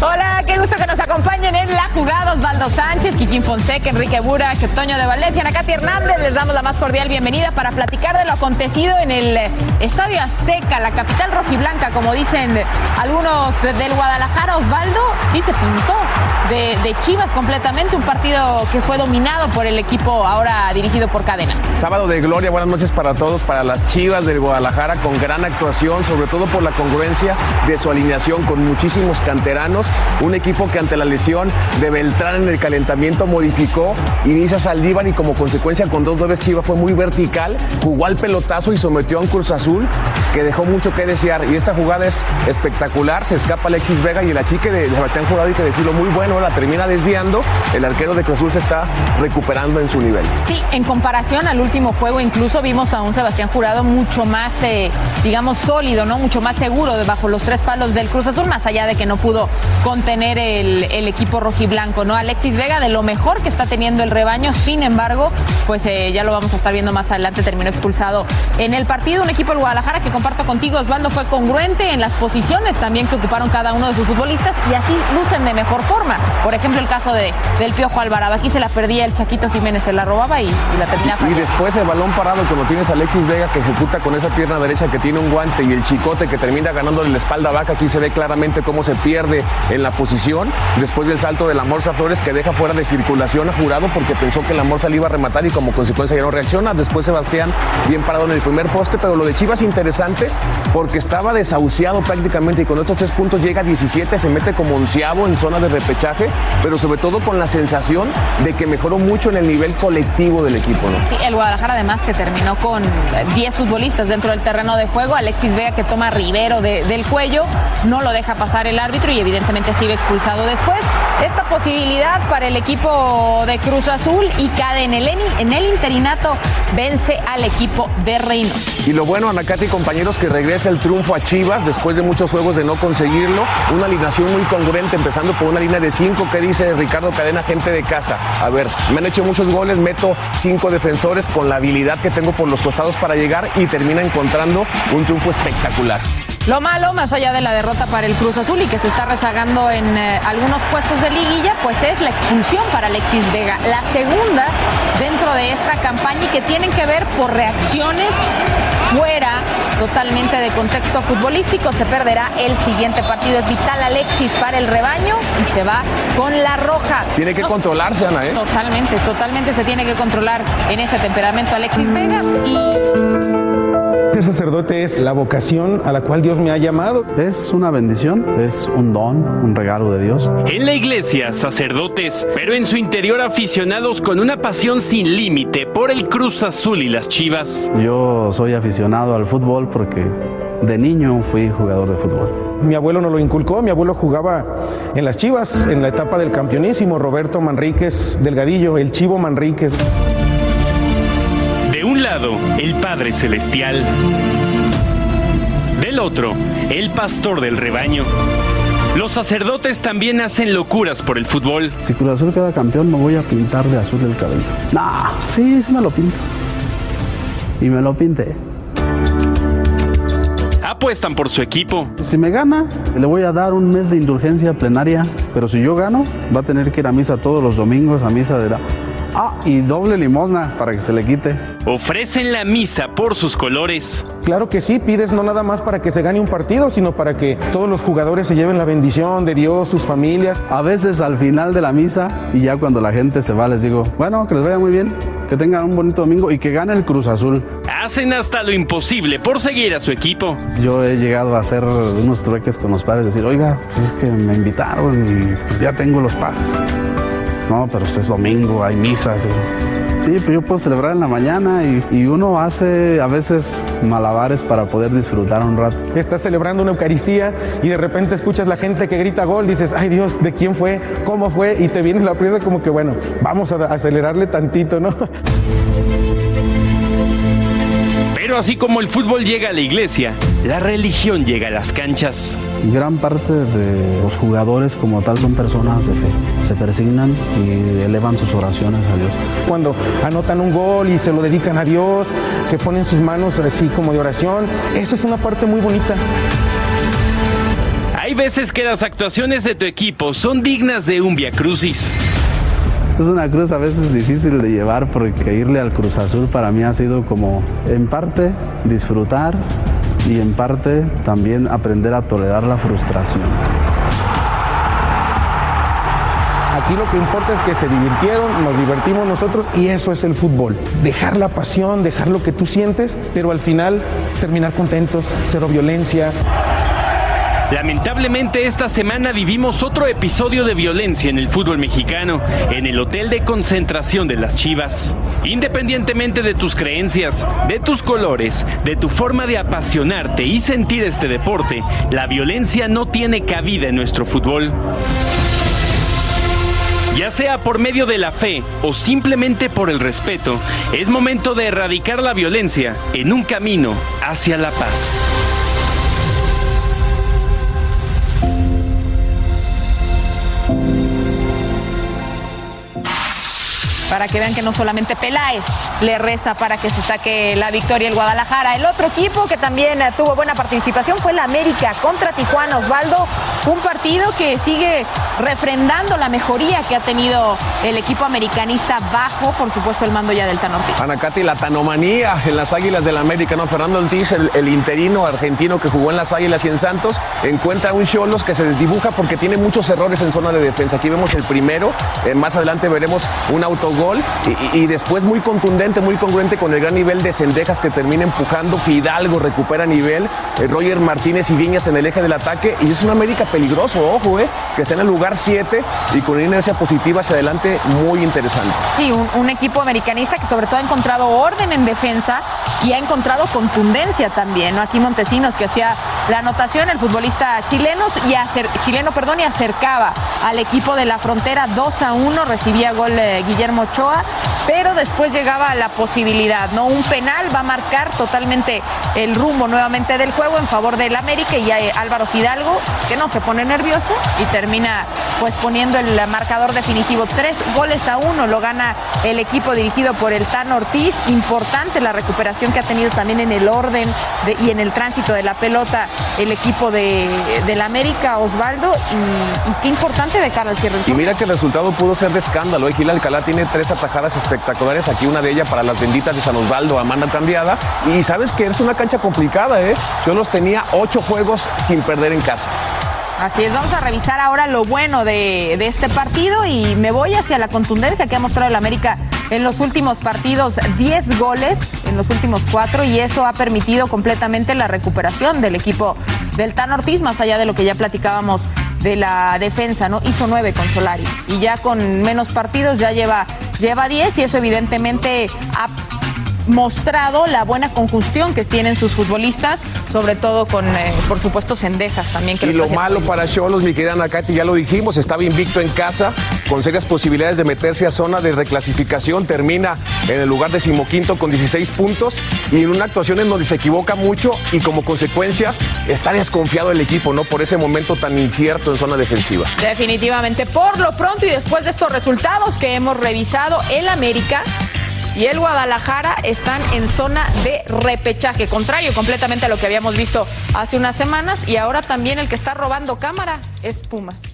Hola, qué gusto que nos acompañen en La Jugada. Osvaldo Sánchez, Kikín Fonseca, Enrique Bura, Toño de Valencia, Nacati Hernández. Les damos la más cordial bienvenida para platicar de lo acontecido en el Estadio Azteca, la capital rojiblanca, como dicen algunos del Guadalajara. Osvaldo sí se pintó de, de Chivas completamente, un partido que fue dominado por el equipo ahora dirigido por Cadena. Sábado de gloria, buenas noches para todos, para las Chivas del Guadalajara, con gran actuación, sobre todo por la congruencia de su alineación con muchísimos canteranos un equipo que ante la lesión de Beltrán en el calentamiento modificó, inicia Saldívar y como consecuencia con dos nueve Chivas fue muy vertical, jugó al pelotazo y sometió a un Cruz Azul que dejó mucho que desear. Y esta jugada es espectacular, se escapa Alexis Vega y el achique de Sebastián Jurado, y que decirlo, muy bueno, la termina desviando. El arquero de Cruz Azul se está recuperando en su nivel. Sí, en comparación al último juego, incluso vimos a un Sebastián Jurado mucho más, eh, digamos, sólido, ¿no? Mucho más seguro debajo los tres palos del Cruz Azul, más allá de que no pudo contener el, el, equipo rojiblanco, ¿no? Alexis Vega, de lo mejor que está teniendo el rebaño, sin embargo, pues eh, ya lo vamos a estar viendo más adelante, terminó expulsado en el partido. Un equipo del Guadalajara que comparto contigo, Osvaldo, fue congruente en las posiciones también que ocuparon cada uno de sus futbolistas y así lucen de mejor forma. Por ejemplo, el caso de, del Piojo Alvarado. Aquí se la perdía el Chaquito Jiménez, se la robaba y, y la termina sí, Y después el balón parado, como tienes Alexis Vega, que ejecuta con esa pierna derecha que tiene un guante y el chicote que termina ganándole la espalda vaca. Aquí se ve claramente cómo se pierde en la posición después del salto de la Morsa Flores que deja fuera de circulación a Jurado porque pensó que la Morsa le iba a rematar y como consecuencia ya no reacciona. Después Sebastián bien parado en el primer poste, pero lo de Chivas interesante porque estaba desahuciado prácticamente y con estos tres puntos llega a 17, se mete como onceavo en zona de repechaje, pero sobre todo con la sensación de que mejoró mucho en el nivel colectivo del equipo. el Guadalajara además que terminó con 10 futbolistas dentro del terreno de juego, Alexis Vega que toma Rivero de, del cuello, no lo deja pasar el árbitro y evidentemente sigue expulsado después. Esta posibilidad para el equipo de Cruz Azul y cae en el, en el interinato vence al equipo de Reino. Y lo bueno, Anacati compañeros, que regresa el triunfo a Chivas después de muchos juegos de no conseguirlo. Una alineación muy congruente, empezando por una línea de cinco que dice Ricardo Cadena, gente de casa. A ver, me han hecho muchos goles, meto cinco defensores con la habilidad que tengo por los costados para llegar y termina encontrando un triunfo espectacular. Lo malo, más allá de la derrota para el Cruz Azul y que se está rezagando en eh, algunos puestos de liguilla, pues es la expulsión para Alexis Vega. La segunda dentro de esta campaña y que tienen que ver por reacciones fuera totalmente de contexto futbolístico. Se perderá el siguiente partido. Es vital Alexis para el rebaño y se va con la roja. Tiene que no, controlarse, Ana, ¿eh? Totalmente, totalmente se tiene que controlar en ese temperamento Alexis Vega y ser sacerdote es la vocación a la cual Dios me ha llamado. Es una bendición, es un don, un regalo de Dios. En la iglesia, sacerdotes, pero en su interior aficionados con una pasión sin límite por el Cruz Azul y las Chivas. Yo soy aficionado al fútbol porque de niño fui jugador de fútbol. mi abuelo nos lo inculcó, mi abuelo jugaba en las Chivas, en la etapa del campeonísimo, Roberto Manríquez Delgadillo, el Chivo Manríquez. Lado, el Padre Celestial. Del otro, el pastor del rebaño. Los sacerdotes también hacen locuras por el fútbol. Si Cruz Azul queda campeón, me voy a pintar de azul el cabello. Nah, sí, sí me lo pinto. Y me lo pinté. Apuestan por su equipo. Si me gana, le voy a dar un mes de indulgencia plenaria. Pero si yo gano, va a tener que ir a misa todos los domingos, a misa de la... Ah, y doble limosna para que se le quite. Ofrecen la misa por sus colores. Claro que sí, pides no nada más para que se gane un partido, sino para que todos los jugadores se lleven la bendición de Dios, sus familias. A veces al final de la misa y ya cuando la gente se va les digo, bueno, que les vaya muy bien, que tengan un bonito domingo y que gane el Cruz Azul. Hacen hasta lo imposible por seguir a su equipo. Yo he llegado a hacer unos trueques con los padres, decir, oiga, pues es que me invitaron y pues ya tengo los pases. No, pero pues es domingo, hay misas. Sí, pero yo puedo celebrar en la mañana y, y, uno hace a veces malabares para poder disfrutar un rato. Estás celebrando una Eucaristía y de repente escuchas la gente que grita gol, dices, ay Dios, ¿de quién fue? ¿Cómo fue? Y te viene la prisa como que, bueno, vamos a acelerarle tantito, ¿no? Pero así como el fútbol llega a la iglesia, la religión llega a las canchas. Gran parte de los jugadores como tal son personas de fe. Se persignan y elevan sus oraciones a Dios. Cuando anotan un gol y se lo dedican a Dios, que ponen sus manos así como de oración, eso es una parte muy bonita. Hay veces que las actuaciones de tu equipo son dignas de un Via Crucis. Es una cruz a veces difícil de llevar porque irle al Cruz Azul para mí ha sido como en parte disfrutar y en parte también aprender a tolerar la frustración. Aquí lo que importa es que se divirtieron, nos divertimos nosotros y eso es el fútbol. Dejar la pasión, dejar lo que tú sientes, pero al final terminar contentos, cero violencia. Lamentablemente esta semana vivimos otro episodio de violencia en el fútbol mexicano, en el hotel de concentración de las Chivas. Independientemente de tus creencias, de tus colores, de tu forma de apasionarte y sentir este deporte, la violencia no tiene cabida en nuestro fútbol. Ya sea por medio de la fe o simplemente por el respeto, es momento de erradicar la violencia en un camino hacia la paz. Para que vean que no solamente Peláez le reza para que se saque la victoria el Guadalajara. El otro equipo que también tuvo buena participación fue el América contra Tijuana Osvaldo, un partido que sigue refrendando la mejoría que ha tenido el equipo americanista bajo, por supuesto, el mando ya del Tan Ortiz. Anacati, la tanomanía en las Águilas del América, ¿no? Fernando Ortiz, el, el, interino argentino que jugó en las Águilas y en Santos, encuentra un Cholos que se desdibuja porque tiene muchos errores en zona de defensa. Aquí vemos el primero, eh, más adelante veremos un autogol y, después muy contundente, muy congruente con el gran nivel de Cendejas que termina empujando. Fidalgo recupera nivel, eh, Roger Martínez y Viñas en el eje del ataque y es un América peligroso, ojo, eh, que está en el lugar 7 y con una inercia positiva hacia adelante muy interesante. Sí, un, equipo americanista que sobre todo ha encontrado orden en defensa y ha encontrado contundencia también. ¿no? Aquí Montesinos que hacía la anotación, el futbolista chilenos y acer, chileno perdón, y acercaba al equipo de la frontera 2 a 1, recibía gol eh, Guillermo Ochoa, pero después llegaba la posibilidad, ¿no? Un penal va a marcar totalmente el rumbo nuevamente del juego en favor del América y Álvaro Fidalgo, que no se pone nervioso y termina pues poniendo el marcador definitivo. Tres goles a uno lo gana el equipo dirigido por el Tan Ortiz. Importante la recuperación que ha tenido también en el orden de, y en el tránsito de la pelota el equipo de, del América, Osvaldo, y, y, qué importante de cara al cierre. Y mira que el resultado pudo ser de escándalo. ¿eh? Gil Alcalá tiene tres atajadas espectaculares, aquí una de ellas para las benditas de San Osvaldo, Amanda Cambiada. Y sabes que es una cancha complicada, ¿eh? Yo los tenía ocho juegos sin perder en casa. Así es, vamos a revisar ahora lo bueno de, de, este partido y me voy hacia la contundencia que ha mostrado el América en los últimos partidos, 10 goles en los últimos cuatro y eso ha permitido completamente la recuperación del equipo del Tan Ortiz, más allá de lo que ya platicábamos de la defensa, ¿no? Hizo nueve con Solari y ya con menos partidos ya lleva, lleva 10 y eso evidentemente ha mostrado la buena conjunción que tienen sus futbolistas, sobre todo con, eh, por supuesto, Cendejas también. Que y lo malo para Cholos, mi querida Nakati, ya lo dijimos, estaba invicto en casa, con serias posibilidades de meterse a zona de reclasificación, termina en el lugar decimoquinto con 16 puntos y en una actuación en donde se equivoca mucho y como consecuencia está desconfiado el equipo, ¿no? Por ese momento tan incierto en zona defensiva. Definitivamente, por lo pronto y después de estos resultados que hemos revisado, el América y el Guadalajara están en zona de repechaje, contrario completamente a lo que habíamos visto hace unas semanas y ahora también el que está robando cámara es Pumas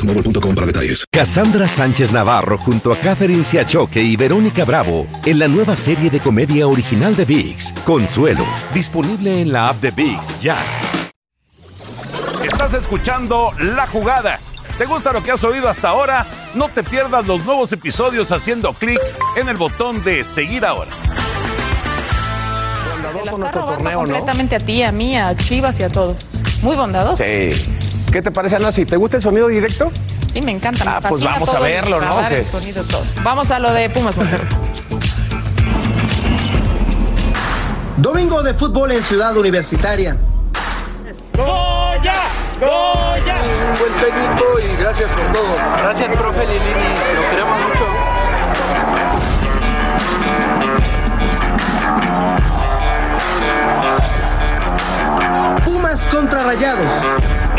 boostmobile.com para detalles. Cassandra Sánchez Navarro junto a Catherine Siachoque y Verónica Bravo en la nueva serie de comedia original de VIX, Consuelo, disponible en la app de VIX ya. Estás escuchando La Jugada. ¿Te gusta lo que has oído hasta ahora? No te pierdas los nuevos episodios haciendo clic en el botón de seguir ahora. Se la está robando completamente a ti, a mí, a Chivas y a todos. Muy bondadoso. Sí. ¿Qué te parece, Ana? ¿Te gusta el sonido directo? Sí, me encanta. Me ah, pues vamos a verlo, ¿no? El sonido, todo. Vamos a lo de Pumas, Monterrey. Domingo de fútbol en Ciudad Universitaria. ¡Goya! ¡Goya! Un buen técnico y gracias por todo. Gracias, profe Lilini. Lo queremos mucho. Pumas contra Rayados.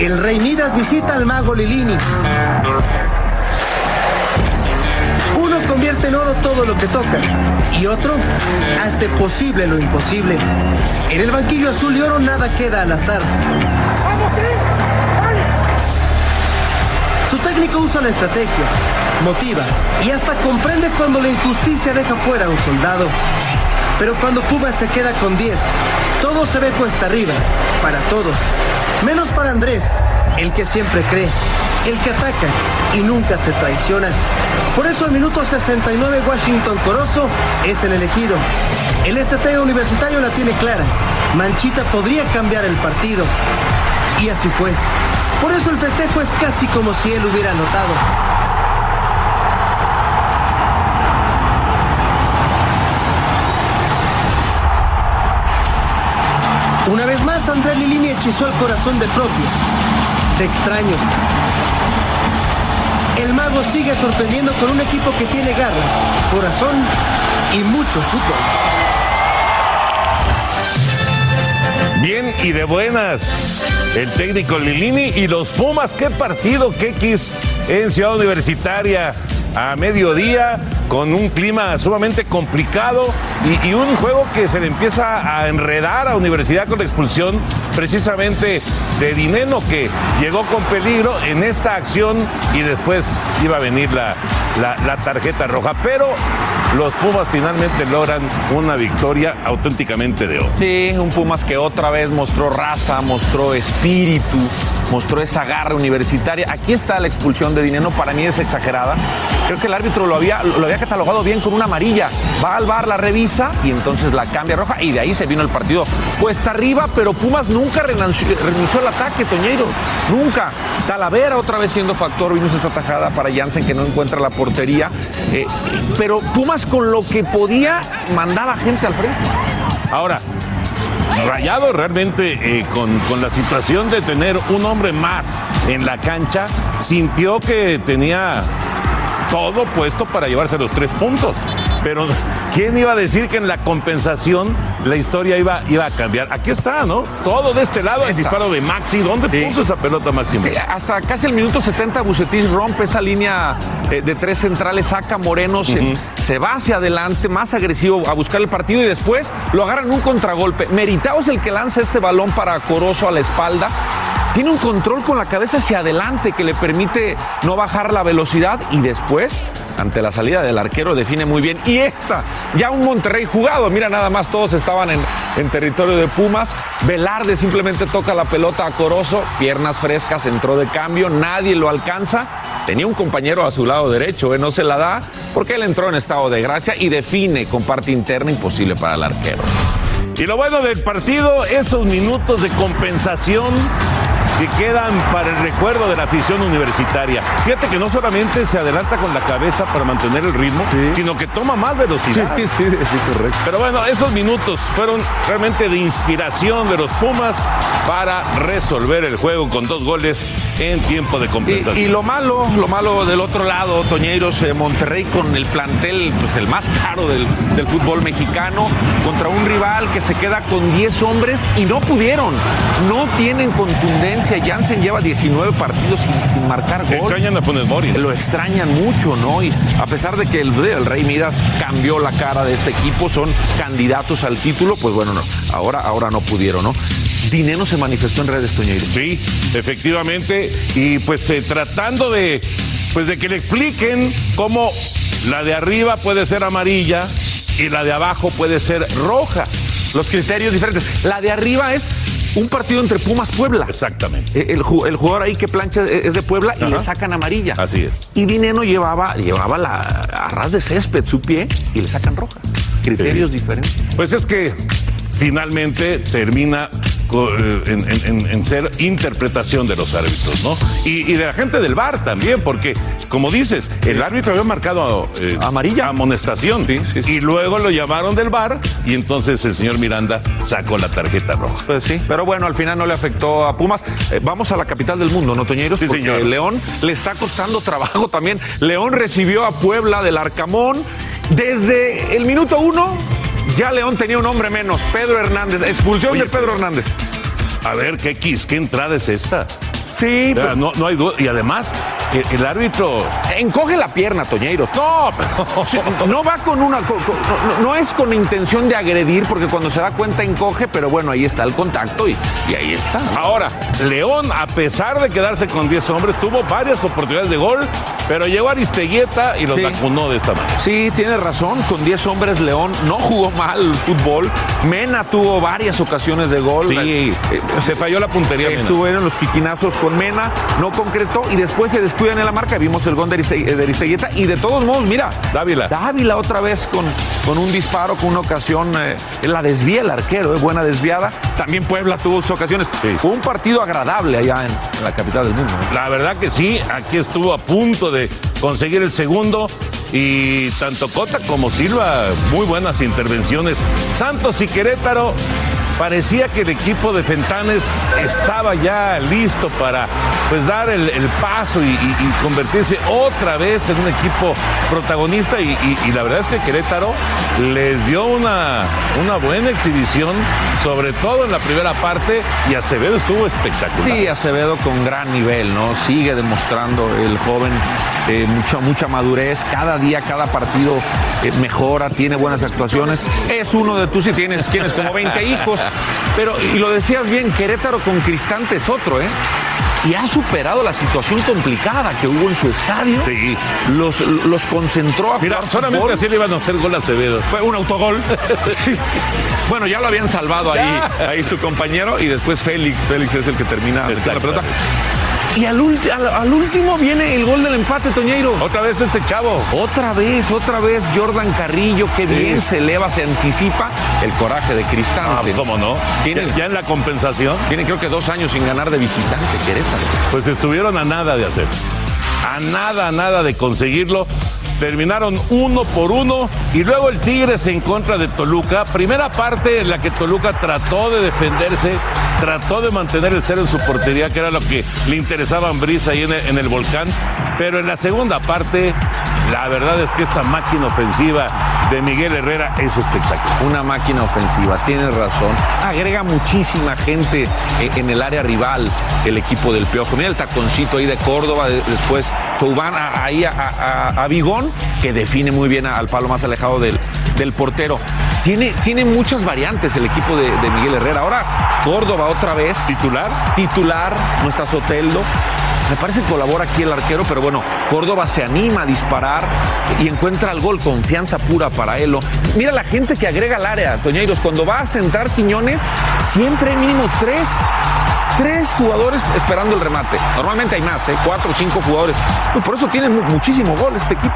El Rey Midas visita al mago Lilini. Uno convierte en oro todo lo que toca y otro hace posible lo imposible. En el banquillo azul y oro nada queda al azar. Su técnico usa la estrategia, motiva y hasta comprende cuando la injusticia deja fuera a un soldado. Pero cuando Pumas se queda con 10, todo se ve cuesta arriba, para todos. Menos para Andrés, el que siempre cree, el que ataca y nunca se traiciona. Por eso el minuto 69 Washington Corozo es el elegido. El estratega universitario la tiene clara. Manchita podría cambiar el partido. Y así fue. Por eso el festejo es casi como si él hubiera anotado. Una vez más, Andrés Lilini hechizó el corazón de propios, de extraños. El mago sigue sorprendiendo con un equipo que tiene garra, corazón y mucho fútbol. Bien y de buenas. El técnico Lilini y los Pumas. Qué partido, qué en Ciudad Universitaria a mediodía con un clima sumamente complicado y, un juego que se le empieza a enredar a Universidad con la expulsión precisamente de Dineno que llegó con peligro en esta acción y después iba a venir la, la, tarjeta roja. Pero los Pumas finalmente logran una victoria auténticamente de oro. Sí, un Pumas que otra vez mostró raza, mostró espíritu, mostró esa garra universitaria. Aquí está la expulsión de Dineno, para mí es exagerada. Creo que el árbitro lo había, lo había catalogado bien con una amarilla. Va al bar, la revisa y entonces la cambia roja y de ahí se vino el partido cuesta arriba, pero Pumas nunca renunció, al ataque, Toñeiro. Nunca. Talavera otra vez siendo factor, vimos esta tajada para Jansen que no encuentra la portería. Eh, pero Pumas con lo que podía mandaba gente al frente. Ahora, Rayado realmente eh, con, con, la situación de tener un hombre más en la cancha, sintió que tenía todo puesto para llevarse los tres puntos. Pero ¿quién iba a decir que en la compensación la historia iba, iba a cambiar? Aquí está, ¿no? Todo de este lado, el disparo de Maxi. ¿Dónde Sí. puso esa pelota, Máximo? Eh, Hasta casi el minuto 70, Bucetis rompe esa línea eh, de tres centrales, saca Moreno, se, se va hacia adelante, más agresivo a buscar el partido y después lo agarran un contragolpe. Meritao es el que lanza este balón para Corozo a la espalda. Tiene un control con la cabeza hacia adelante que le permite no bajar la velocidad y después, ante la salida del arquero, define muy bien. Y esta, ya un Monterrey jugado. Mira, nada más todos estaban en, en territorio de Pumas. Velarde simplemente toca la pelota a Corozo, piernas frescas, entró de cambio, nadie lo alcanza. Tenía un compañero a su lado derecho, ¿eh? no se la da porque él entró en estado de gracia y define con parte interna imposible para el arquero. Y lo bueno del partido, esos minutos de compensación que quedan para el recuerdo de la afición universitaria. Fíjate que no solamente se adelanta con la cabeza para mantener el ritmo, sino que toma más velocidad. Sí, sí, sí, correcto. Pero bueno, esos minutos fueron realmente de inspiración de los Pumas para resolver el juego con dos goles en tiempo de compensación. Y, y lo malo, lo malo del otro lado, Toñeiros, eh, Monterrey con el plantel, pues el más caro del, del fútbol mexicano, contra un rival que se queda con 10 hombres y no pudieron, no tienen contundencia. Jansen lleva 19 partidos sin, sin marcar gol. Extrañan a Funes Mori. Lo extrañan mucho, ¿no? Y a pesar de que el, el Rey Midas cambió la cara de este equipo, son candidatos al título, pues bueno, no, ahora, ahora no pudieron, ¿no? Dineno se manifestó en redes, Toñeiro. Sí, efectivamente. Y pues eh, tratando de, pues de que le expliquen cómo la de arriba puede ser amarilla y la de abajo puede ser roja. Los criterios diferentes. La de arriba es un partido entre Pumas Puebla. Exactamente. Eh, El, ju- el jugador ahí que plancha es de Puebla y le sacan amarilla. Así es. Y Dineno llevaba, llevaba la a ras de césped su pie y le sacan rojas. Criterios Sí. diferentes. Pues es que finalmente termina eh, en, en- ser interpretación de los árbitros, ¿no? Y, y de la gente del bar también, porque, como dices, el árbitro había marcado eh, Amarilla. amonestación Sí, sí, sí. y luego lo llamaron del bar y entonces el señor Miranda sacó la tarjeta roja. Pues sí, pero bueno, al final no le afectó a Pumas. Eh, vamos a la capital del mundo, ¿no, Toñeiros? Sí, Porque señor. León le está costando trabajo también. León recibió a Puebla del Arcamón. Desde el minuto uno, ya León tenía un hombre menos, Pedro Hernández. Expulsión Oye, de Pedro Hernández. A ver, ¿qué, qué entrada es esta? Sí, pero no, no hay duda. Y además, el, el árbitro. encoge la pierna, Toñeiros. No, pero. No va con una. con- con- no, no es con intención de agredir, porque cuando se da cuenta encoge, pero bueno, ahí está el contacto y, y ahí está. Ahora, León, a pesar de quedarse con 10 hombres, tuvo varias oportunidades de gol, pero llegó Aristeguieta y los Sí. vacunó de esta manera. Sí, tiene razón. Con 10 hombres, León no jugó mal el fútbol. Mena tuvo varias ocasiones de gol. Sí, Eh, se falló la puntería. Mena. Estuvo en los quiquinazos con Mena, no concretó y después se descuidan en la marca. Vimos el gol de, Ariste- de Aristeguieta y de todos modos, mira, Dávila. Dávila otra vez con, con un disparo, con una ocasión, eh, la desvía el arquero, eh, buena desviada. También Puebla tuvo sus ocasiones. Sí. Fue un partido agradable allá en, en la capital del mundo. La verdad que sí, aquí estuvo a punto de conseguir el segundo y tanto Cota como Silva, muy buenas intervenciones. Santos y Querétaro, parecía que el equipo de Fentanes estaba ya listo para pues dar el, paso y, convertirse otra vez en un equipo protagonista y la verdad es que Querétaro les dio una, una buena exhibición, sobre todo en la primera parte y Acevedo estuvo espectacular. Sí, Acevedo con gran nivel, ¿no? Sigue demostrando el joven eh, mucha, mucha madurez. Cada día, cada partido eh, mejora, tiene buenas actuaciones. Es uno de tus, si tienes, tienes como 20 hijos. Pero, y lo decías bien, Querétaro con Cristante es otro, ¿eh? Y ha superado la situación complicada que hubo en su estadio. Sí. Los, los concentró a Mira, jugar solamente fútbol. así le iban a hacer gol a Acevedo. Fue un autogol. bueno, ya lo habían salvado ahí, ahí su compañero y después Félix. Félix es el que termina la pelota. Y al, al- al último viene el gol del empate, Toñeiro. Otra vez este chavo. Otra vez, otra vez Jordan Carrillo, qué bien se eleva, se anticipa el coraje de Ah, Cristante. pues, ¿Cómo no? Tiene- Ya, ya en la compensación, Tiene creo que dos años sin ganar de visitante, Querétaro. pues estuvieron a nada de hacer. A nada, a nada de conseguirlo. Terminaron uno por uno y luego el Tigres en contra de Toluca. Primera parte en la que Toluca trató de defenderse, trató de mantener el cero en su portería, que era lo que le interesaba a Ambriz ahí en el, en el volcán. Pero en la segunda parte, la verdad es que esta máquina ofensiva de Miguel Herrera es espectacular. Una máquina ofensiva, tienes razón. Agrega muchísima gente eh, en el área rival el equipo del Piojo. Mira el taconcito ahí de Córdoba, de- después Toubán ahí a, a- a Bigón, que define muy bien al palo más alejado del, del portero. Tiene, tiene muchas variantes el equipo de, de Miguel Herrera. Ahora Córdoba otra vez. Titular. Titular, no está Soteldo. Me parece que colabora aquí el arquero, pero bueno, Córdoba se anima a disparar y encuentra el gol, confianza pura para Elo. Mira la gente que agrega al área, Toñeiros, cuando va a sentar Quiñones, siempre hay mínimo tres, tres jugadores esperando el remate. Normalmente hay más, ¿eh? cuatro o cinco jugadores. Por eso tiene mu- muchísimo gol este equipo.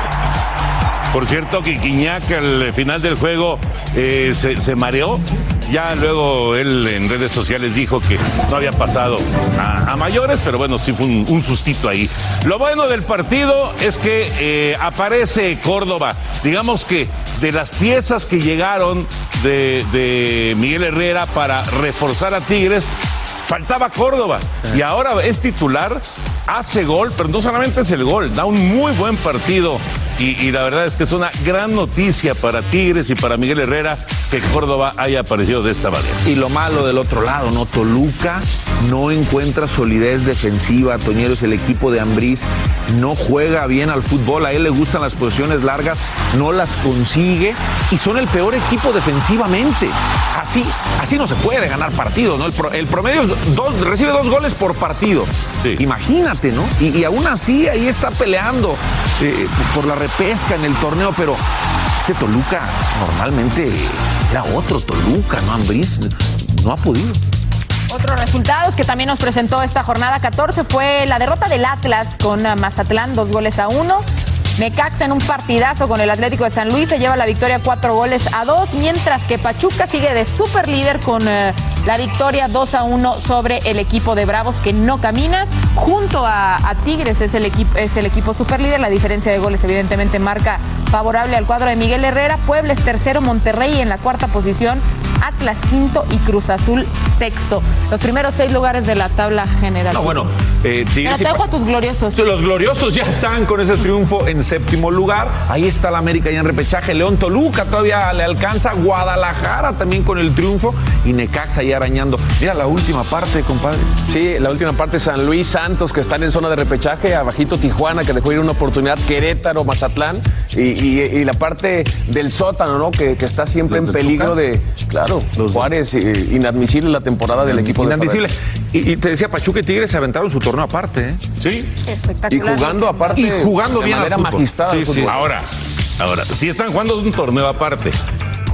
Por cierto, que Quiñac al final del juego eh, se, mareó. Ya luego él en redes sociales dijo que no había pasado a, mayores, pero bueno, sí fue un, un sustito ahí. Lo bueno del partido es que eh, aparece Córdoba. Digamos que de las piezas que llegaron de Miguel Herrera para reforzar a Tigres, faltaba Córdoba. Y ahora es titular, hace gol, pero no solamente es el gol, da un muy buen partido. Y, y la verdad es que es una gran noticia para Tigres y para Miguel Herrera que Córdoba haya aparecido de esta manera. Y lo malo del otro lado, ¿no? Toluca no encuentra solidez defensiva. Toñeros, el equipo de Ambriz no juega bien al fútbol. A él le gustan las posiciones largas, no las consigue. Y son el peor equipo defensivamente. Así, así no se puede ganar partidos, ¿no? El, pro- el promedio es dos, recibe dos goles por partido. Imagínate, ¿no? Y, y aún así ahí está peleando eh, por la repesca en el torneo, pero este Toluca normalmente era otro Toluca, ¿no? Ambriz no ha podido. Otros resultados que también nos presentó esta jornada 14 fue la derrota del Atlas con eh, Mazatlán, dos goles a uno. Necaxa en un partidazo con el Atlético de San Luis se lleva la victoria cuatro goles a dos, mientras que Pachuca sigue de super líder con eh, la victoria 2 a 1 sobre el equipo de Bravos que no camina. Junto a, a Tigres es el, equipo, es el equipo super líder. La diferencia de goles evidentemente marca favorable al cuadro de Miguel Herrera. Puebla es tercero, Monterrey en la cuarta posición. Atlas quinto y Cruz Azul sexto. Los primeros seis lugares de la tabla general. No, bueno, eh, Pero Tigres te y dejo Pa- a tus gloriosos. Los gloriosos ya están con ese triunfo en séptimo lugar. Ahí está la América ya en repechaje. León Toluca todavía le alcanza. Guadalajara también con el triunfo. Y Necaxa ya arañando. Mira la última parte, compadre. Sí, la última parte San Luis Santos que están en zona de repechaje, abajito Tijuana que dejó ir una oportunidad, Querétaro, Mazatlán y, y- y la parte del sótano, ¿no? Que, que está siempre en Los de peligro Tuca. de, claro, Juárez, eh, inadmisible la temporada del equipo de Inadmisible. Y, y te decía, Pachuca y Tigres se aventaron su torneo aparte, ¿eh? Sí. Y jugando aparte Y jugando de bien al manera magistral al Sí. Ahora, ahora, sí están jugando un torneo aparte.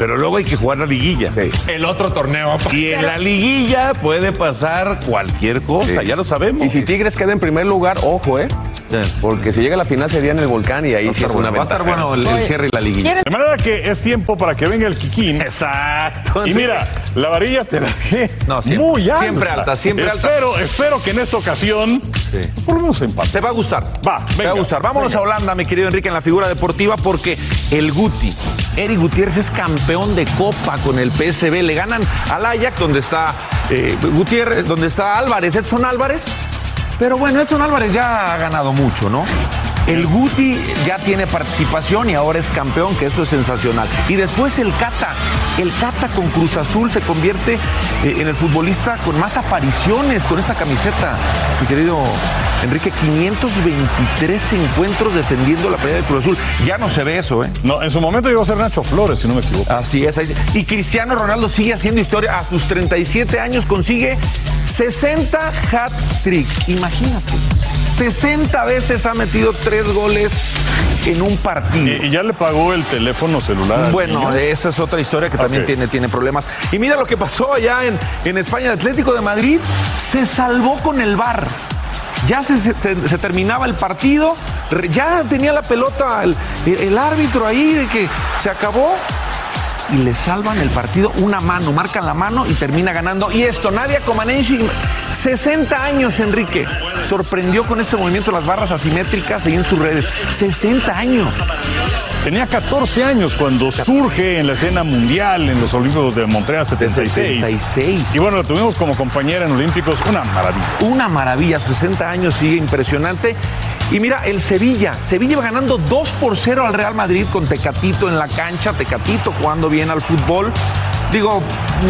Pero luego hay que jugar la liguilla. El otro torneo. Y en la liguilla puede pasar cualquier cosa, Sí. ya lo sabemos. Y si Tigres queda en primer lugar, ojo, ¿eh? Porque si llega a la final sería en el volcán y ahí Va a sí es una bueno, va a estar bueno el, el cierre y la liguilla. De manera que es tiempo para que venga el Kikín. Exacto. Y mira, la varilla te la dejé No, siempre- muy alta. siempre alta, siempre alta. espero, Espero que en esta ocasión por lo menos empate. Te va a gustar. Va, Te va venga, a gustar. Vámonos venga. a Holanda, mi querido Enrique, en la figura deportiva, porque el Guti, Eric Gutiérrez, es campeón de Copa con el PSV. Le ganan al Ajax, donde está eh, Gutiérrez, donde está Álvarez, Edson Álvarez. Pero bueno, Edson Álvarez ya ha ganado mucho, ¿no? El Guti ya tiene participación y ahora es campeón, que esto es sensacional. Y después el Cata. El Cata con Cruz Azul se convierte eh, en el futbolista con más apariciones con esta camiseta. Mi querido Enrique, 523 encuentros defendiendo la pelea de Cruz Azul. Ya no se ve eso, ¿eh? No, en su momento llegó a ser Nacho Flores, si no me equivoco. Así es. ahí sí. Y Cristiano Ronaldo sigue haciendo historia. A sus 37 años consigue 60 hat-tricks. Imagínate. 60 veces ha metido tres goles en un partido. Y, ya le pagó el teléfono celular. Bueno, niño? esa es otra historia que también tiene, tiene problemas. Y mira lo que pasó allá en, en España. El Atlético de Madrid se salvó con el VAR. Ya se, se te- se terminaba el partido, ya tenía la pelota el, el árbitro ahí de que se acabó y le salvan el partido una mano, marcan la mano y termina ganando. Y esto, Nadia Comaneci, 60 años, Enrique, sorprendió con este movimiento las barras asimétricas ahí en sus redes. 60 años. Tenía 14 años cuando surge en la escena mundial en los Olímpicos de Montreal 76. 76. Y bueno, lo tuvimos como compañera en Olímpicos, una maravilla. Una maravilla, 60 años, sigue impresionante. Y mira, el Sevilla. Sevilla va ganando 2 por 0 al Real Madrid con Tecatito en la cancha. Tecatito jugando bien al fútbol. Digo,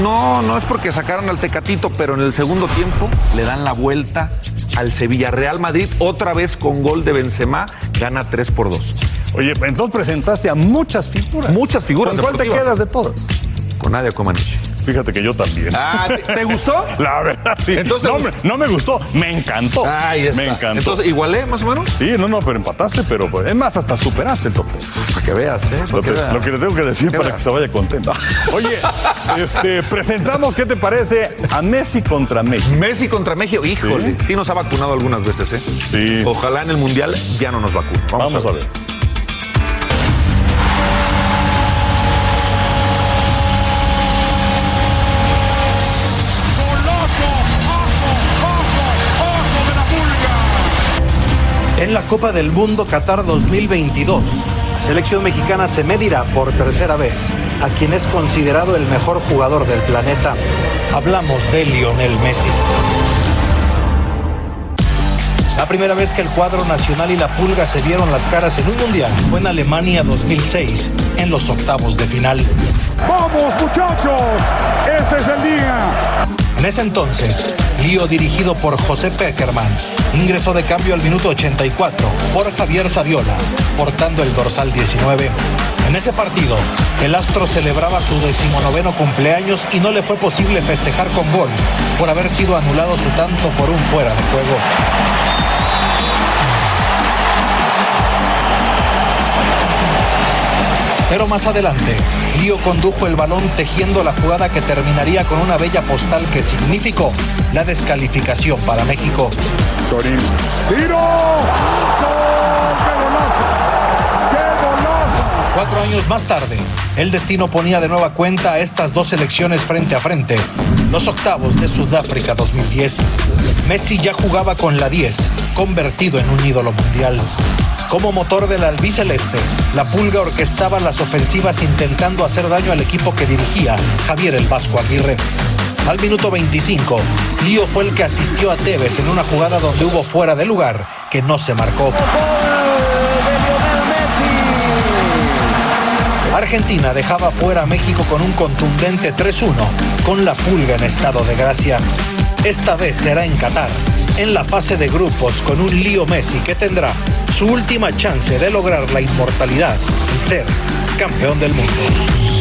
no, no es porque sacaron al Tecatito, pero en el segundo tiempo le dan la vuelta al Sevilla. Real Madrid, otra vez con gol de Benzema, gana 3 por 2. Oye, entonces presentaste a muchas figuras. Muchas figuras ¿Con cuál te quedas de todas? Con Nadia Comaneci. Fíjate que yo también. Ah, ¿te, te gustó? La verdad, sí. Entonces, no, ¿te me, no me gustó, me encantó. Ahí está. Me encantó. Entonces, ¿igualé más o menos? Sí, no, no, pero empataste, pero pues, es más, hasta superaste el top ten. Para que veas, ¿eh? Lo que, lo que le tengo que decir para veas. que se vaya contento. Oye, este, presentamos, ¿qué te parece? A Messi contra México. Messi contra México, híjole, sí. nos ha vacunado algunas veces, ¿eh? Sí. Ojalá en el Mundial ya no nos vacune. Vamos, Vamos a a ver. En la Copa del Mundo Qatar 2022, la selección mexicana se medirá por tercera vez a quien es considerado el mejor jugador del planeta. Hablamos de Lionel Messi. La primera vez que el cuadro nacional y la pulga se dieron las caras en un mundial fue en Alemania 2006, en los octavos de final. ¡Vamos, muchachos! ¡Este es el día! En ese entonces, Lío dirigido por José Peckerman ingresó de cambio al minuto 84 por Javier Saviola, portando el dorsal 19. En ese partido, el astro celebraba su decimonoveno cumpleaños y no le fue posible festejar con gol por haber sido anulado su tanto por un fuera de juego. Pero más adelante, Lío condujo el balón tejiendo la jugada que terminaría con una bella postal que significó la descalificación para México. ¡Tiro! Cuatro años más tarde, el destino ponía de nueva cuenta a estas dos selecciones frente a frente. Los octavos de Sudáfrica 2010. Messi ya jugaba con la 10, convertido en un ídolo mundial. Como motor del albiceleste, la pulga orquestaba las ofensivas intentando hacer daño al equipo que dirigía Javier el Vasco Aguirre. Al minuto 25, Lío fue el que asistió a Tevez en una jugada donde hubo fuera de lugar que no se marcó. Argentina dejaba fuera a México con un contundente 3-1, con la pulga en estado de gracia. Esta vez será en Qatar, en la fase de grupos con un Lío Messi que tendrá su última chance de lograr la inmortalidad y ser campeón del mundo.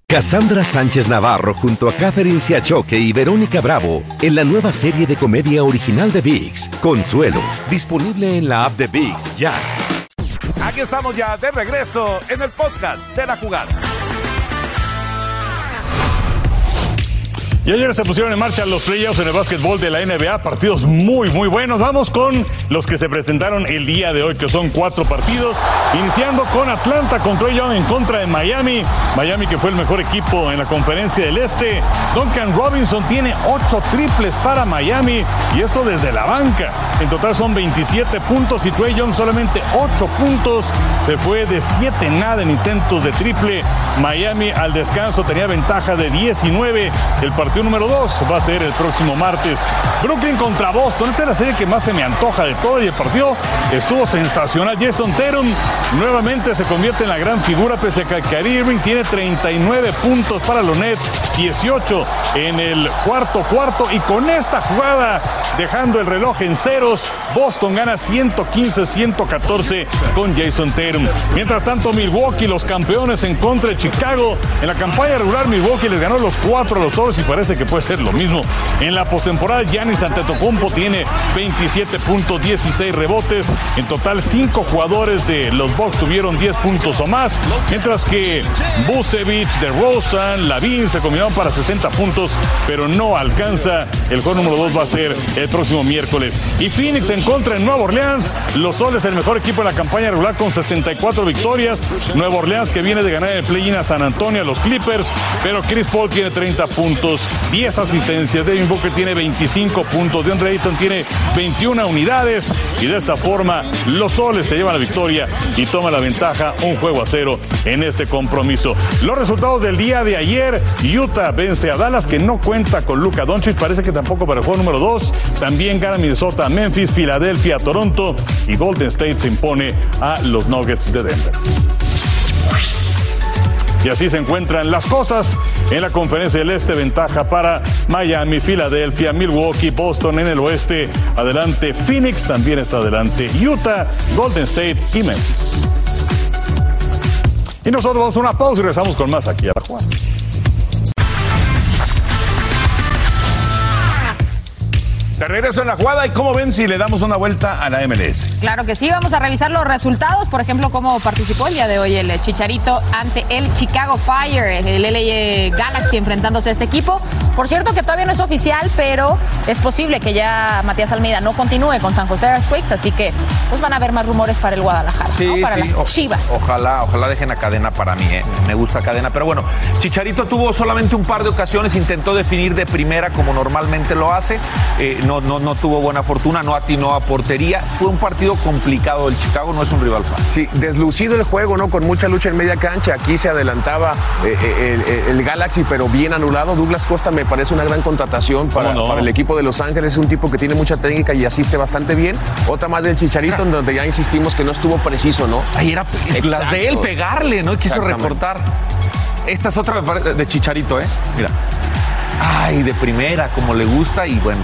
Cassandra Sánchez Navarro junto a Catherine Siachoque y Verónica Bravo en la nueva serie de comedia original de VIX, Consuelo, disponible en la app de VIX ya. Aquí estamos ya de regreso en el podcast de la jugada. Y ayer se pusieron en marcha los playoffs en el básquetbol de la NBA, partidos muy, muy buenos. Vamos con los que se presentaron el día de hoy, que son cuatro partidos, iniciando con Atlanta contra Young en contra de Miami. Miami que fue el mejor equipo en la conferencia del Este. Duncan Robinson tiene ocho triples para Miami y eso desde la banca. En total son 27 puntos y Trey Young solamente 8 puntos. Se fue de 7 nada en intentos de triple. Miami al descanso tenía ventaja de 19. El partido número 2 va a ser el próximo martes. Brooklyn contra Boston. Esta es la serie que más se me antoja de todo y el partido estuvo sensacional. Jason Tatum nuevamente se convierte en la gran figura pese a que Kyrie Irving tiene 39 puntos para los Nets, 18 en el cuarto cuarto y con esta jugada dejando el reloj en ceros, Boston gana 115-114 con Jason Tatum. Mientras tanto, Milwaukee, los campeones en contra de Chicago. En la campaña regular, Milwaukee les ganó los cuatro a los Toros y parece que puede ser lo mismo. En la postemporada, Giannis Antetokounmpo tiene 27 puntos, 16 rebotes. En total, cinco jugadores de los Bucks tuvieron 10 puntos o más. Mientras que Busevich, DeRozan, Lavin se combinaron para 60 puntos, pero no alcanza. El juego número 2 va a ser próximo miércoles. Y Phoenix en contra en Nueva Orleans. Los Soles, el mejor equipo de la campaña regular con 64 victorias. Nueva Orleans que viene de ganar el play-in a San Antonio, a los Clippers. Pero Chris Paul tiene 30 puntos, 10 asistencias. Devin Booker tiene 25 puntos. DeAndre Ayton tiene 21 unidades. Y de esta forma, los Soles se llevan la victoria y toman la ventaja un juego a cero en este compromiso. Los resultados del día de ayer, Utah vence a Dallas que no cuenta con Luca Doncic, parece que tampoco para el juego número 2. También gana Minnesota, Memphis, Filadelfia, Toronto y Golden State se impone a los Nuggets de Denver. Y así se encuentran las cosas en la conferencia del Este. Ventaja para Miami, Filadelfia, Milwaukee, Boston en el oeste. Adelante Phoenix, también está adelante Utah, Golden State y Memphis. Y nosotros vamos a una pausa y regresamos con más aquí a la Juan. Te regreso en la jugada y cómo ven si le damos una vuelta a la MLS. Claro que sí, vamos a revisar los resultados, por ejemplo, cómo participó el día de hoy el Chicharito ante el Chicago Fire, el LA Galaxy enfrentándose a este equipo. Por cierto que todavía no es oficial, pero es posible que ya Matías Almeida no continúe con San José Earthquakes, así que pues van a haber más rumores para el Guadalajara, ¿no? para las o- Chivas. Ojalá, ojalá dejen a cadena para mí, ¿eh? me gusta cadena. Pero bueno, Chicharito tuvo solamente un par de ocasiones, intentó definir de primera como normalmente lo hace. Eh, no, no, no tuvo buena fortuna, no atinó a portería. Fue un partido complicado. El Chicago no es un rival fácil. Sí, deslucido el juego, ¿no? Con mucha lucha en media cancha. Aquí se adelantaba eh, eh, el, el Galaxy, pero bien anulado. Douglas Costa me parece una gran contratación para, ¿Cómo no? el equipo de Los Ángeles. Es un tipo que tiene mucha técnica y asiste bastante bien. Otra más del Chicharito, en donde ya insistimos que no estuvo preciso, ¿no? Ahí era las de él pegarle, ¿no? Quiso recortar. Esta es otra de Chicharito, ¿eh? Mira. Ay, de primera, como le gusta y bueno.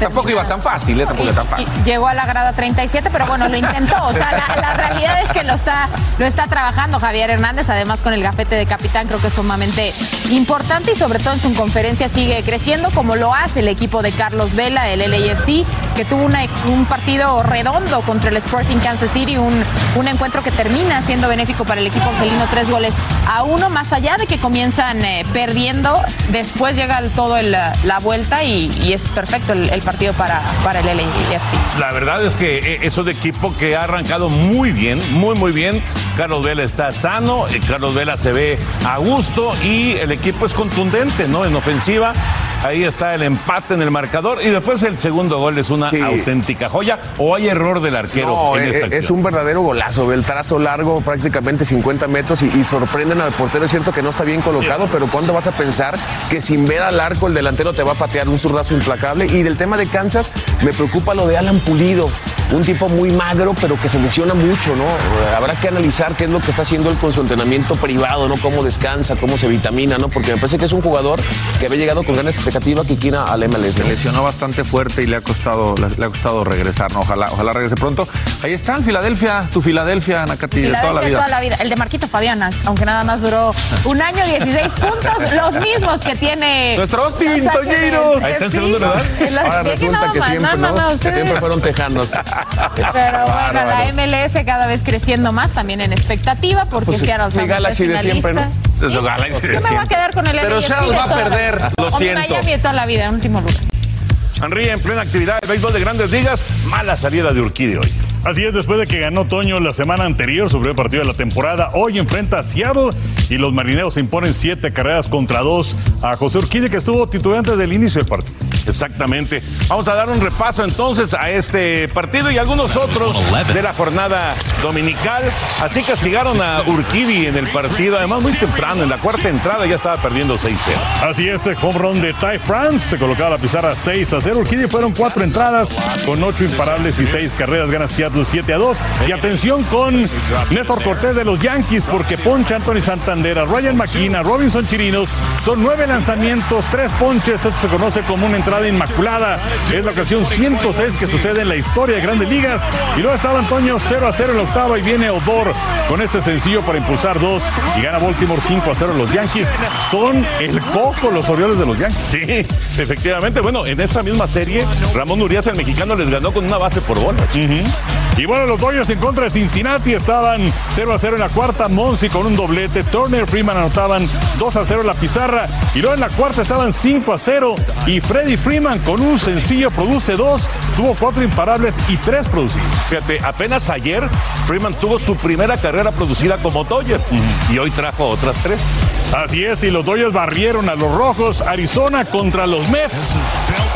Tampoco iba tan fácil, ¿eh? Tampoco iba tan fácil. Y llegó a la grada 37, pero bueno, lo intentó. O sea, la, la realidad es que lo está, lo está trabajando Javier Hernández, además con el gafete de capitán, creo que es sumamente importante y sobre todo en su conferencia sigue creciendo, como lo hace el equipo de Carlos Vela, el LAFC, que tuvo una- un partido redondo contra el Sporting Kansas City, un, un encuentro que termina siendo benéfico para el equipo angelino, tres goles a uno, más allá de que comienzan eh, perdiendo, después llega el- todo el, la vuelta y, y es perfecto el, el partido para, para el LAFC. La verdad es que eh, es un equipo que ha arrancado muy bien, muy, muy bien. Carlos Vela está sano, eh, Carlos Vela se ve a gusto y el equipo es contundente, ¿no? En ofensiva. Ahí está el empate en el marcador y después el segundo gol es una Sí. auténtica joya o hay error del arquero No, en eh, esta eh, acción. es un verdadero golazo. El trazo largo, prácticamente 50 metros, y, y sorprenden al portero. Es cierto que no está bien colocado, pero ¿cuándo vas a pensar que sin ver al arco el delantero te va a patear un zurdazo implacable? Y del tema de Kansas, me preocupa lo de Alan Pulido. Un tipo muy magro, pero que se lesiona mucho, ¿no? Habrá que analizar qué es lo que está haciendo él con su entrenamiento privado, ¿no? Cómo descansa, cómo se vitamina, ¿no? Porque me parece que es un jugador que había llegado con gran expectativa que quiera al MLS. Se lesionó bastante fuerte y le ha costado, le, le ha costado regresar, ¿no? Ojalá, ojalá regrese pronto. Ahí está el Filadelfia, tu Filadelfia, Nakati, de toda la Filadelfia vida. El de Marquito Fabiana, aunque nada más duró un año y 16 puntos, los mismos que tiene. Nuestro Austin. Ahí está en segundo lugar. En la- Ahora ¿de qué resulta nada que siempre, No, no, no, ¿no? ustedes- Siempre fueron tejanos. Pero bueno, la. MLS cada vez creciendo más también en expectativa, porque Pues, Seattle mi Sounders Galaxy de siempre, ¿no? Desde Yo me voy a quedar con el Pero Seattle de va a perder, lo o siento. Miami de toda la vida, en último lugar. Henry en plena actividad de béisbol de grandes ligas, mala salida de Urquidi hoy. Así es, después de que ganó Toño la semana anterior, su primer partido de la temporada, hoy enfrenta a Seattle y los marineros se imponen siete carreras contra dos a José Urquide, que estuvo titular antes del inicio del partido. Exactamente. Vamos a dar un repaso entonces a este partido y algunos otros de la jornada dominical. Así castigaron a Urquidi en el partido, además muy temprano, en la cuarta entrada ya estaba perdiendo 6-0. Así este home run de Ty France se colocaba la pizarra 6 a 0. Urquidi fueron cuatro entradas con ocho imparables y seis carreras. Gana Seattle 7 a 2. Y atención con Néstor Cortés de los Yankees porque poncha Anthony Santander, a Ryan McKean, a Robinson Chirinos. Son nueve lanzamientos, tres ponches. Esto se conoce como una entrada inmaculada. Es la ocasión 106 que sucede en la historia de Grandes Ligas. Y luego estaba Antonio 0 a 0 en la octava y viene Odor con este sencillo para impulsar dos y gana Baltimore 5 a 0 los Yankees. Son el coco los Orioles de los Yankees. Sí, efectivamente. Bueno, en esta misma serie, Ramón Urias, el mexicano, les ganó con una base por bola. Y bueno, los Dodgers en contra de Cincinnati estaban 0 a 0 en la cuarta. Monsi con un doblete. Turner Freeman anotaban 2 a 0 en la pizarra. Y luego en la cuarta estaban 5 a 0. Y Freddy Freeman con un sencillo produce dos, tuvo cuatro imparables y tres producidos. Fíjate, apenas ayer Freeman tuvo su primera carrera producida como Dodger y hoy trajo otras tres. Así es, y los Dodgers barrieron a los rojos. Arizona contra los Mets.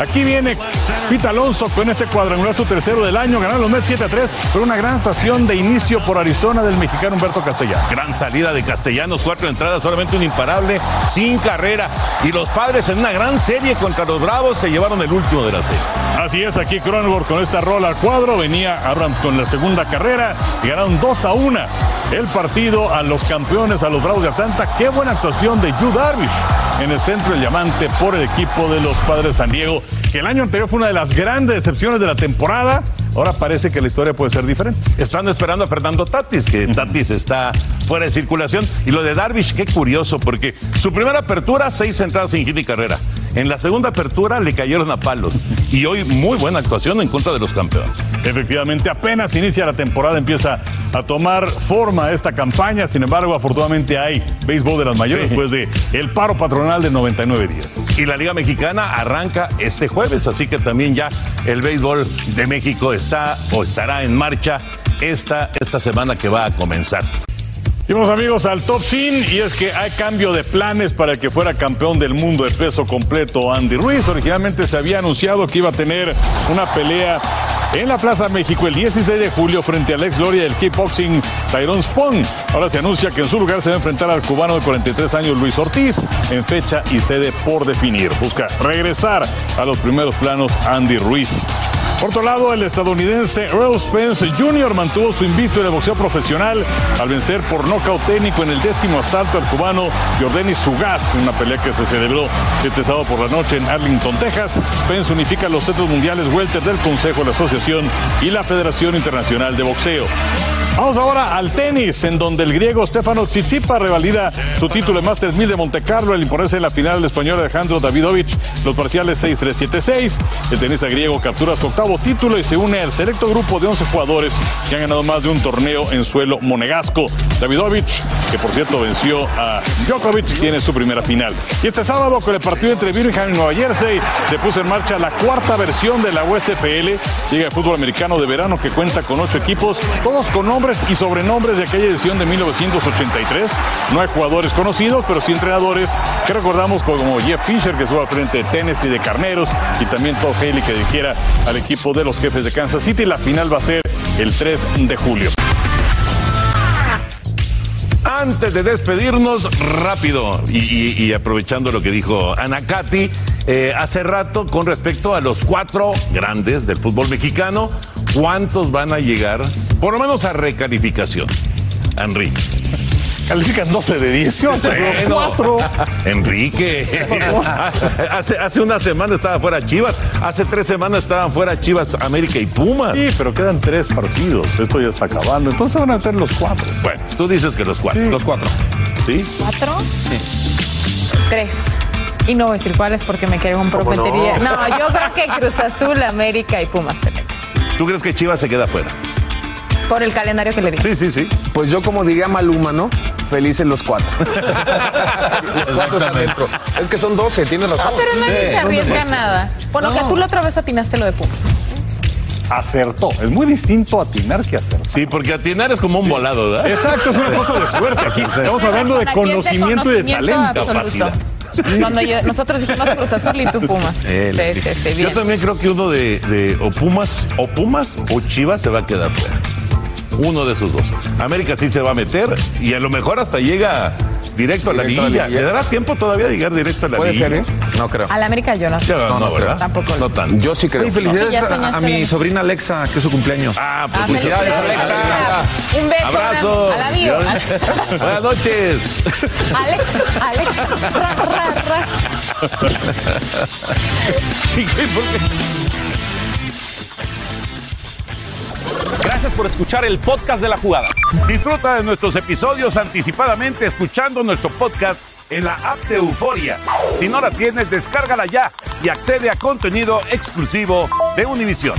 Aquí viene Pete Alonso con este cuadrangular su tercero del año. Ganaron los Mets 7 a 3, pero una gran actuación de inicio por Arizona del mexicano Humberto Castellanos. Gran salida de Castellanos, cuatro entradas, solamente un imparable, sin carrera. Y los padres en una gran serie contra los Bravos se llevaron el último de la serie. Así es, aquí Cronenworth con esta rola al cuadro. Venía Abrams con la segunda carrera y ganaron 2 a 1 el partido a los campeones, a los Bravos de Atlanta. Qué buena actuación de Yu Darvish en el centro del diamante por el equipo de los padres de San Diego, que el año anterior fue una de las grandes decepciones de la temporada. Ahora parece que la historia puede ser diferente. Están esperando a Fernando Tatis, que Tatis está fuera de circulación. Y lo de Darvish, qué curioso, porque su primera apertura, seis entradas sin hit y carrera. En la segunda apertura le cayeron a palos. Y hoy muy buena actuación en contra de los campeones. Efectivamente, apenas inicia la temporada, empieza a tomar forma esta campaña. Sin embargo, afortunadamente hay béisbol de las mayores después de el paro patronal de 99 días. Y la Liga Mexicana arranca este jueves, así que también ya el béisbol de México está o estará en marcha esta, esta semana que va a comenzar. Vamos amigos al top 100 y es que hay cambio de planes para que fuera campeón del mundo de peso completo Andy Ruiz. Originalmente se había anunciado que iba a tener una pelea en la Plaza México el 16 de julio frente al ex gloria del kickboxing Tyrone Spong. Ahora se anuncia que en su lugar se va a enfrentar al cubano de 43 años Luis Ortiz en fecha y sede por definir. Busca regresar a los primeros planos Andy Ruiz. Por otro lado, el estadounidense Earl Spence Jr. mantuvo su invito en el boxeo profesional al vencer por nocaut técnico en el décimo asalto al cubano Jordani Sugas, una pelea que se celebró este sábado por la noche en Arlington, Texas. Spence unifica los centros mundiales welter del Consejo de la Asociación y la Federación Internacional de Boxeo. Vamos ahora al tenis, en donde el griego Stefano Tsitsipas revalida su título de Masters 1000 de Monte Carlo al imponerse en la final el español Alejandro Davidovich los parciales 6-3-7-6. El tenista griego captura su octavo título y se une al selecto grupo de 11 jugadores que han ganado más de un torneo en suelo monegasco. Davidovich, que por cierto venció a Djokovic, tiene su primera final. Y este sábado, con el partido entre Birmingham y Nueva Jersey, se puso en marcha la cuarta versión de la USFL, Liga de Fútbol Americano de Verano, que cuenta con ocho equipos, todos con nombres y sobrenombres de aquella edición de 1983. No hay jugadores conocidos, pero sí entrenadores que recordamos como Jeff Fisher, que estuvo al frente de Tennessee de Carneros, y también Todd Haley, que dirigiera al equipo de los jefes de Kansas City. La final va a ser el 3 de julio. Antes de despedirnos, rápido, y, aprovechando lo que dijo Anacati eh, hace rato con respecto a los cuatro grandes del fútbol mexicano, ¿cuántos van a llegar, por lo menos a recalificación? Henry. Califican 12 de 18, los cuatro. Enrique, hace, hace una semana estaba fuera Chivas, hace tres semanas estaban fuera Chivas, América y Pumas. Sí, pero quedan tres partidos. Esto ya está acabando. Entonces van a meter los cuatro. Bueno, tú dices que los cuatro. Los cuatro. ¿Sí? ¿Cuatro? Tres. Y no voy a decir cuáles porque me comprometería. ¿Cómo No? no? yo creo que Cruz Azul, América y Pumas se. ¿Tú crees que Chivas se queda fuera? Por el calendario que le di. Sí, sí, sí. Pues yo, como diría Maluma, ¿no? Felices los cuatro. los cuatro están dentro. Es que son 12, tienes razón. Pero nadie se arriesga nada. Bueno, que tú la otra vez atinaste lo de Pumas. Acertó. Es muy distinto atinar que acertar. Sí, porque atinar es como un volado, ¿verdad? Exacto, es una cosa de suerte. Estamos hablando de conocimiento y de talento. absoluto. Cuando yo- nosotros dijimos Cruz Azul y tú Pumas. Sí, sí, sí, bien. Yo también creo que uno de, de o Pumas, o Pumas o Chivas se va a quedar fuera. Uno de esos dos. América sí se va a meter y a lo mejor hasta llega directo a la Directo a la liguilla. liguilla. ¿Le dará tiempo todavía de llegar directo a la Puede liguilla? ser, ¿eh? No creo. A la América yo no. No, no, ¿verdad? Tampoco. No tanto. Yo sí creo. Oye, felicidades a- mi sobrina Alexa, que es su cumpleaños. Ah, pues Ah, felicidades, Alexa. Un beso. Abrazo. A la bio. Buenas noches. Alex, Alex. Ra, ra, ra. ¿Y qué? ¿Por qué? Gracias por escuchar el podcast de la jugada. Disfruta de nuestros episodios anticipadamente escuchando nuestro podcast en la app de Euforia. Si no la tienes, descárgala ya y accede a contenido exclusivo de Univision.